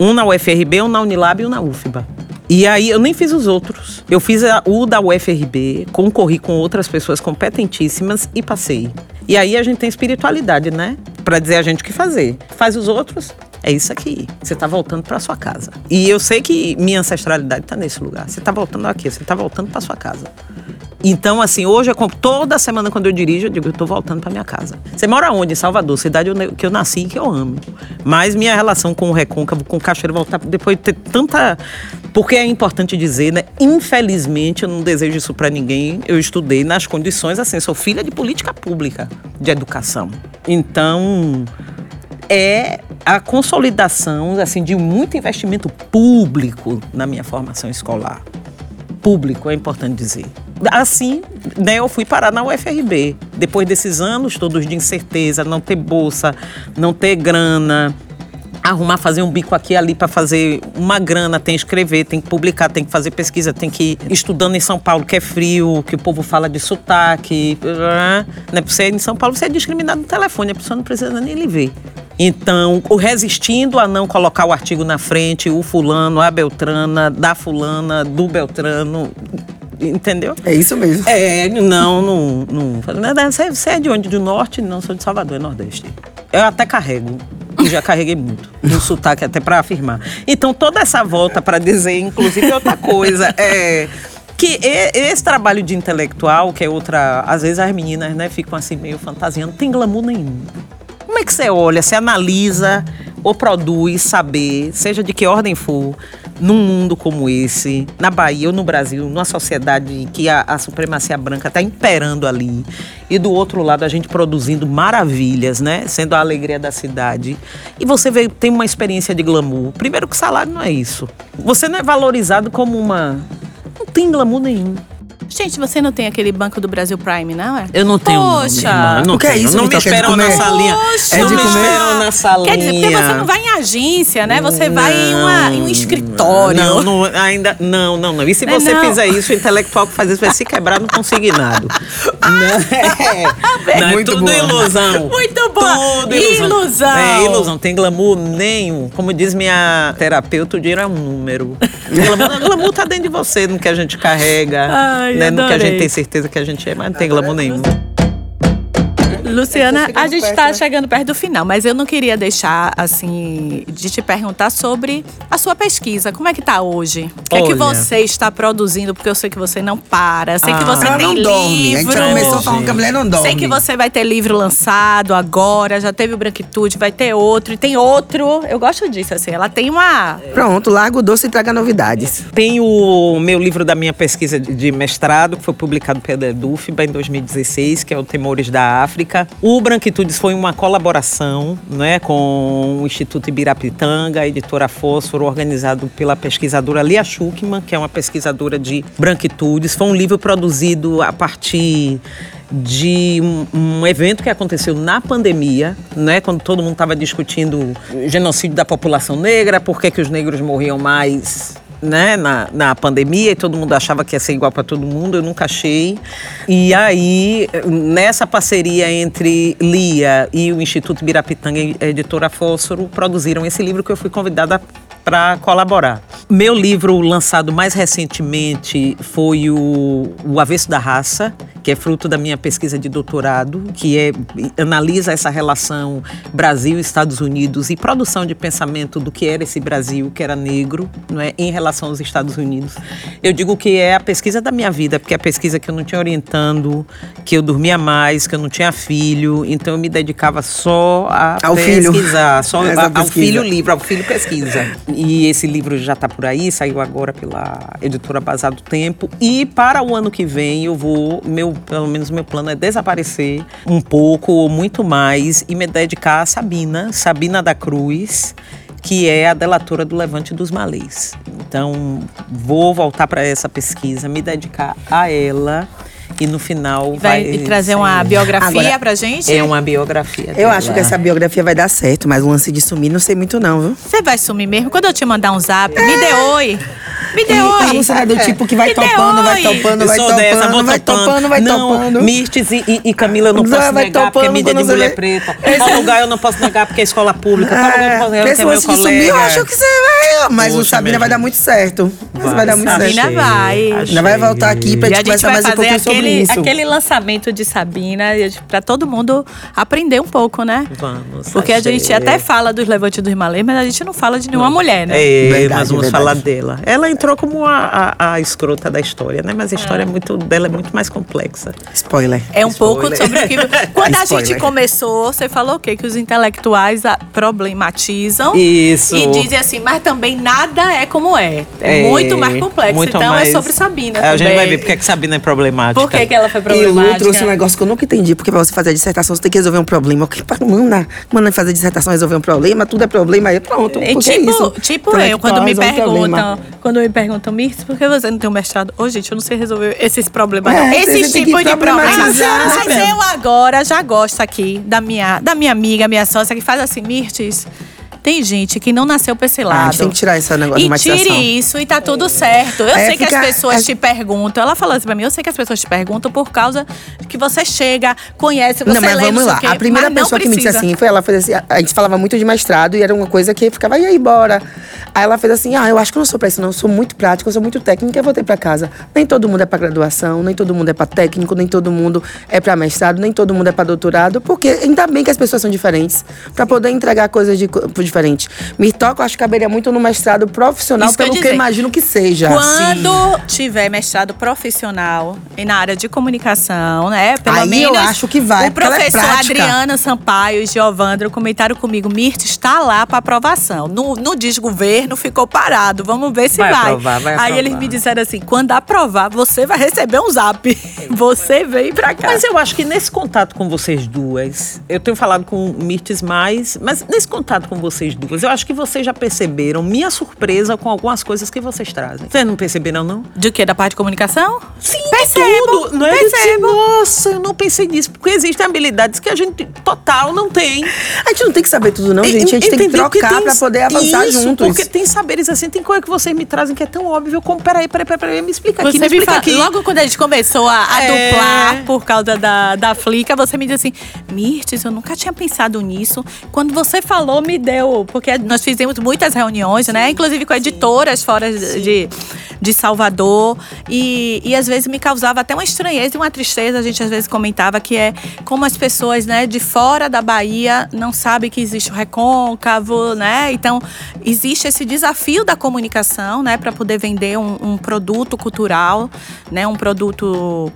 Um na UFRB, um na Unilab e um na UFBA. E aí eu nem fiz os outros. Eu fiz a- o da UFRB, concorri com outras pessoas competentíssimas e passei. E aí a gente tem espiritualidade, né? Pra dizer a gente o que fazer. Faz os outros, é isso aqui. Você tá voltando pra sua casa. E eu sei que minha ancestralidade tá nesse lugar. Você tá voltando aqui, você tá voltando pra sua casa. Então, assim, hoje, toda semana quando eu dirijo, eu digo, eu tô voltando pra minha casa. Você mora onde? Em Salvador, cidade que eu nasci e que eu amo. Mas minha relação com o Recôncavo, com o Cachoeiro, voltar depois de ter tanta. Porque é importante dizer, né? Infelizmente, eu não desejo isso pra ninguém. Eu estudei nas condições, assim, sou filha de política pública, de educação. Então, é a consolidação assim de muito investimento público na minha formação escolar. Público, é importante dizer. Assim, né, eu fui parar na UFRB. Depois desses anos todos de incerteza, não ter bolsa, não ter grana, arrumar, fazer um bico aqui e ali para fazer uma grana, tem que escrever, tem que publicar, tem que fazer pesquisa, tem que ir estudando em São Paulo, que é frio, que o povo fala de sotaque. Né? Você é em São Paulo, você é discriminado no telefone, a pessoa não precisa nem lhe ver. Então, o resistindo a não colocar o artigo na frente, o fulano, a Beltrana, da fulana, do Beltrano, entendeu? É isso mesmo. É, não, não. não. Você, você é de onde? Do norte? Não, sou de Salvador, é nordeste. Eu até carrego. e Já carreguei muito. No sotaque, até para afirmar. Então, toda essa volta para dizer, inclusive, outra coisa. É. Que esse trabalho de intelectual, que é outra. Às vezes as meninas, né, ficam assim meio fantasiando, não tem glamour nenhum. Como é que você olha, você analisa ou produz saber, seja de que ordem for, num mundo como esse, na Bahia ou no Brasil, numa sociedade que a, a supremacia branca está imperando ali, e do outro lado a gente produzindo maravilhas, né? Sendo a alegria da cidade. E você tem uma experiência de glamour. Primeiro que o salário não é isso. Você não é valorizado como uma. Não tem glamour nenhum. Gente, você não tem aquele Banco do Brasil Prime, não é? Eu não tenho. Poxa. irmã, não O que é isso, Não me esperam na salinha. Poxa. É não de me comer? esperam na salinha. Quer dizer, porque você não vai em agência, né? Você vai em, uma, em um escritório. Não, não, ainda. Não, não, não. E se Não é você não. fizer isso, o intelectual que faz isso vai se quebrar no consignado. não, é, não, é Muito tudo boa. ilusão. Muito boa. Tudo ilusão. Ilusão. É, ilusão. Tem glamour nenhum. Como diz minha terapeuta, o dinheiro é um número. glamour, glamour tá dentro de você, no que a gente carrega, Ai, né, no que a gente tem certeza que a gente é, mas não tem glamour nenhum. Luciana, a gente está né? chegando perto do final, mas eu não queria deixar, assim, de te perguntar sobre a sua pesquisa. Como é que tá hoje? O que é que Olha. você está produzindo? Porque eu sei que você não para. Sei que Ah. você Ela tem não livro. dorme. A gente já começou falando que a mulher não dorme. Sei que você vai ter livro lançado agora, já teve o Branquitude, vai ter outro, e tem outro. Eu gosto disso, assim. Ela tem uma. Pronto, larga o doce e traga novidades. Tem o meu livro da minha pesquisa de- mestrado, que foi publicado pela EDUFBA em 2016, que é o Temores da África. O Branquitudes foi uma colaboração né, com o Instituto Ibirapitanga, a editora Fósforo, organizado pela pesquisadora Lia Schuckman, que é uma pesquisadora de branquitudes. Foi um livro produzido a partir de um, evento que aconteceu na pandemia, né, quando todo mundo estava discutindo genocídio da população negra, por que, que os negros morriam mais né, na, na pandemia e todo mundo achava que ia ser igual para todo mundo, eu nunca achei. E aí, nessa parceria entre Lia e o Instituto Birapitanga editora Fósforo, produziram esse livro que eu fui convidada para colaborar. Meu livro lançado mais recentemente foi o, o Avesso da Raça, que é fruto da minha pesquisa de doutorado, que é, analisa essa relação Brasil-Estados Unidos e produção de pensamento do que era esse Brasil, que era negro, não é, em relação aos Estados Unidos. Eu digo que é a pesquisa da minha vida, porque é a pesquisa que eu não tinha orientando, que eu dormia mais, que eu não tinha filho, então eu me dedicava só a Ao filho. pesquisar, só Essa a- ao pesquisa. filho livro, ao filho pesquisa. E esse livro já está por aí, saiu agora pela editora Bazar do Tempo. E para o ano que vem eu vou, meu, pelo menos meu plano é desaparecer um pouco ou muito mais e me dedicar a Sabina, Sabina da Cruz, que é a delatora do Levante dos Malês. Então vou voltar para essa pesquisa, me dedicar a ela. E no final Vai vai, trazer uma ser- biografia Agora, pra gente? É uma biografia. Eu dela. acho que essa biografia vai dar certo, mas o lance de sumir não sei muito não, viu? Você vai sumir mesmo? Quando eu te mandar um zap, me dê oi. Me dê E oi. você é do tipo que vai topando, vai topando, vai topando, dessa, vai topando. topando, vai não, topando. Mirtes e, e- e Camila eu não Vai posso negar, topando porque é mídia de mulher vê. preta. Qual lugar eu não posso negar, porque é escola pública. Qual lugar eu não posso negar, É, esse é de sumir, eu acho que você vai. Mas o Poxa, Sabina minha vai dar muito certo. Vai, Vai, dar muito Sabina certo. vai. Ainda vai voltar aqui pra E a gente gente conversar vai mais um fazer pouquinho sobre aquele, isso. aquele lançamento de Sabina a gente- pra todo mundo aprender um pouco, né? Vamos. Porque a gente achei. até fala dos levantes dos Malês, mas a gente não fala de nenhuma mulher, né? É, Verdade, mas vamos verdade. falar dela. Ela entrou como a, a, a escrota da história, né? Mas a história é muito, dela é muito mais complexa. Spoiler. É um pouco Spoiler. sobre o que. Quando a gente começou, você falou o quê? Que os intelectuais problematizam. Isso. E dizem assim, mas também nada é como é. É, É, muito mais complexo. muito então mais- é sobre Sabina. É, a gente vai ver porque é que Sabina é problemática. Por que, que ela foi E problemática? Lu trouxe um negócio que eu nunca entendi, porque pra você fazer a dissertação você tem que resolver um problema. Que pra manda, manda fazer dissertação resolver um problema, tudo é problema aí, pronto. É tipo, é isso. tipo Intelectual eu, quando me problema. perguntam, quando me perguntam, Mirtz, por que você não tem um mestrado? Ô, gente, eu não sei resolver esses problemas, É, não. que tipos de problemas. problematizar, Mas eu agora já gosto aqui da minha, da minha amiga, minha sócia, que faz assim, Mirtz. Tem gente que não nasceu pra esse Ah, a lado. gente tem que tirar esse negócio de E romantização. tire isso e tá tudo certo. Eu É, sei que fica- as pessoas é- te perguntam. Ela falou assim pra mim: eu sei que as pessoas te perguntam por causa que você chega, conhece, você não, mas lê, vamos lá. A primeira pessoa que me disse assim foi ela fez assim, a- gente falava muito de mestrado e era uma coisa que ficava, e aí, bora? Aí ela fez assim: ah, eu acho que eu não sou pra isso, não. Eu sou muito prática, eu sou muito técnica, eu voltei pra casa. Nem todo mundo é pra graduação, nem todo mundo é pra técnico, nem todo mundo é pra mestrado, nem todo mundo é pra doutorado, porque ainda bem que as pessoas são diferentes. Pra poder entregar coisas de, de diferente. Mirtoca, eu acho que caberia muito no mestrado profissional, Isso que eu pelo que eu dizer. imagino que seja. Quando tiver mestrado profissional e na área de comunicação, né? Pelo Aí menos eu acho que vai, O é professor prática. Adriana Sampaio e Giovandro comentaram comigo: Mirth está lá para aprovação. No, no desgoverno ficou parado. Vamos ver se Vai vai. aprovar, vai Aí aprovar. eles me disseram assim: quando aprovar, você vai receber um zap. Você vem pra cá. Mas eu acho que nesse contato com vocês duas, eu tenho falado com Mirtes mais, mas nesse contato com vocês duas, eu acho que vocês já perceberam minha surpresa com algumas coisas que vocês trazem. Vocês não perceberam, não? De que? Da parte de comunicação? Sim, Percebo, tudo. Não é percebo. Nossa, eu não pensei nisso. Porque existem habilidades que a gente total não tem. A gente não tem que saber tudo, não, gente. A gente tem que Entendeu? Trocar tem- pra poder avançar isso, juntos. Porque tem saberes assim, tem coisa que vocês me trazem que é tão óbvio como. Peraí, peraí, peraí, peraí me explica aqui, Você me me explica fala, aqui. logo quando a gente começou a, a É. duplar por causa da, da Flica, você me disse assim: Mirtes, eu nunca tinha pensado nisso. Quando você falou, me deu. Porque nós fizemos muitas reuniões, né? Inclusive com editoras fora de, de Salvador. E, e às vezes me causava até uma estranheza e uma tristeza. A gente às vezes comentava que é como as pessoas, né, de fora da Bahia não sabem que existe o recôncavo, né? Então, existe esse desafio da comunicação, né, para poder vender um, um produto cultural, né, um produto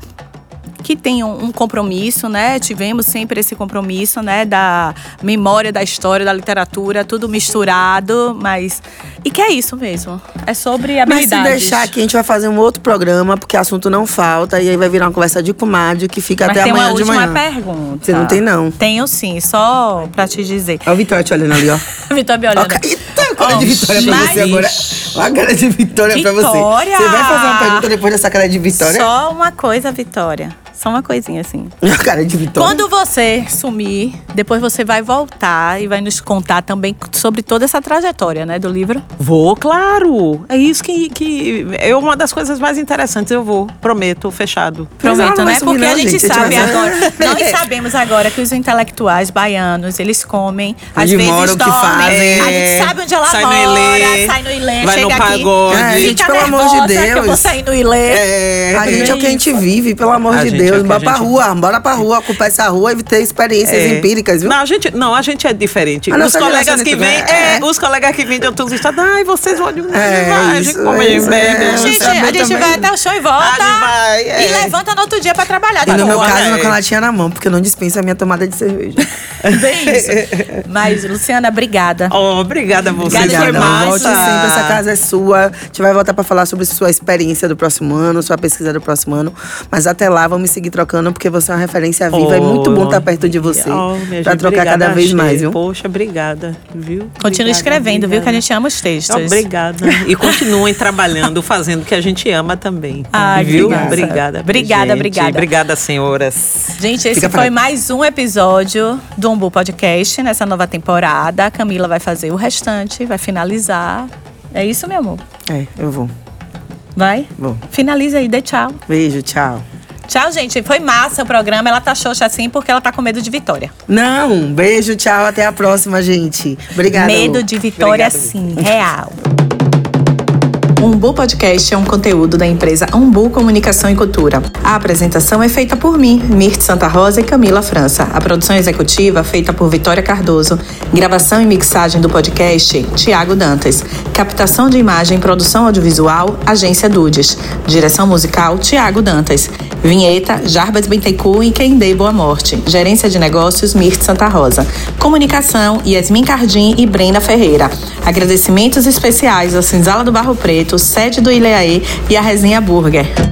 que tem um, compromisso, né? Tivemos sempre esse compromisso, né? Da memória da história, da literatura, tudo misturado, mas e que é isso mesmo. É sobre Mas habilidades. se deixar aqui, a gente vai fazer um outro programa, porque assunto não falta, e aí vai virar uma conversa de comadre que fica Mas até tem amanhã uma de última manhã. pergunta. Você não tem, não. Tenho sim, só pra te dizer. Olha o Vitória te olhando ali, ó. Vitor me olhando. Ó, Eita, a cara de Vitória pra mas- você agora. Olha a cara de Vitória, pra você. Vitória! Você vai fazer uma pergunta depois dessa cara de Vitória? Só uma coisa, Vitória. Só uma coisinha assim. A cara de Vitória. Quando você sumir, depois você vai voltar e vai nos contar também sobre toda essa trajetória, né, do livro. Vou, claro. É isso que, que é uma das coisas mais interessantes. Eu vou, prometo, fechado. Prometo, né? Porque não, a gente gente, a gente sabe vai- agora. Nós sabemos agora que os intelectuais baianos, eles comem, às Onde vezes moram, o que dormem. fazem. A gente sabe onde ela Sai no mora, Ilê, sai no Ilê, vai no chega aqui. pagode. É, fica gente, pelo amor de nervosa que eu vou Deus. sair no Ilê. É. A gente é o que a gente vive, pelo amor A de gente é o Deus. Bora pra rua, bora pra rua, ocupar essa rua e ter experiências É. empíricas, viu? Não, a gente, não, a gente é diferente. A os colegas geração que é vêm, diferente. é, os colegas que vêm de outros estados, ai, vocês vão de É, vai, a isso, gente come, isso, bebe, é, A gente, você a gente também- vai até o show e volta. A gente vai, é. E levanta no outro dia pra trabalhar. E no tá meu bom? caso, é. com a latinha na mão, porque eu não dispenso a minha tomada de cerveja. Bem isso. Mas, Luciana, obrigada. Oh, obrigada a vocês, Obrigada, foi massa. Volte sempre, essa casa é sua. A gente vai voltar pra falar sobre sua experiência do próximo ano, sua pesquisa do próximo ano. Mas até lá, vamos seguir trocando, porque você é uma referência viva. é muito bom estar perto de você. Oh, pra trocar obrigada, cada vez Axê. mais, viu? Poxa, obrigada, viu? Continue Obrigada, escrevendo, viu? Que a obrigada. gente ama os textos. Obrigada. E continuem trabalhando, fazendo o que a gente ama também. Ai, viu? obrigada. Obrigada. Obrigada, gente. obrigada. Obrigada, senhoras. Gente, esse Fica pra foi cá. mais um episódio do Umbu Podcast nessa nova temporada. A Camila vai fazer o restante, vai finalizar. É isso, meu amor? É, eu vou. Vai? Vou. Finaliza aí, dê tchau. Beijo, tchau. Tchau, gente. Foi massa o programa. Ela tá xoxa assim porque ela tá com medo de vitória. Não, beijo, tchau. Até a próxima, gente. Obrigada. medo Lu. de vitória, Obrigado, sim. Real. Umbu Podcast é um conteúdo da empresa Umbu Comunicação e Cultura. A apresentação é feita por mim, Mirth Santa Rosa e Camila França. A produção executiva é feita por Vitória Cardoso. Gravação e mixagem do podcast, Tiago Dantas. Captação de imagem e produção audiovisual, Agência Dudes. Direção musical, Tiago Dantas. Vinheta, Jarbas Bentecu e Quem Dê Boa Morte. Gerência de negócios, Mirth Santa Rosa. Comunicação, Yasmin Cardim e Brenda Ferreira. Agradecimentos especiais ao Cinzala do Barro Preto, sede do Ileaê e a Resenha Burger.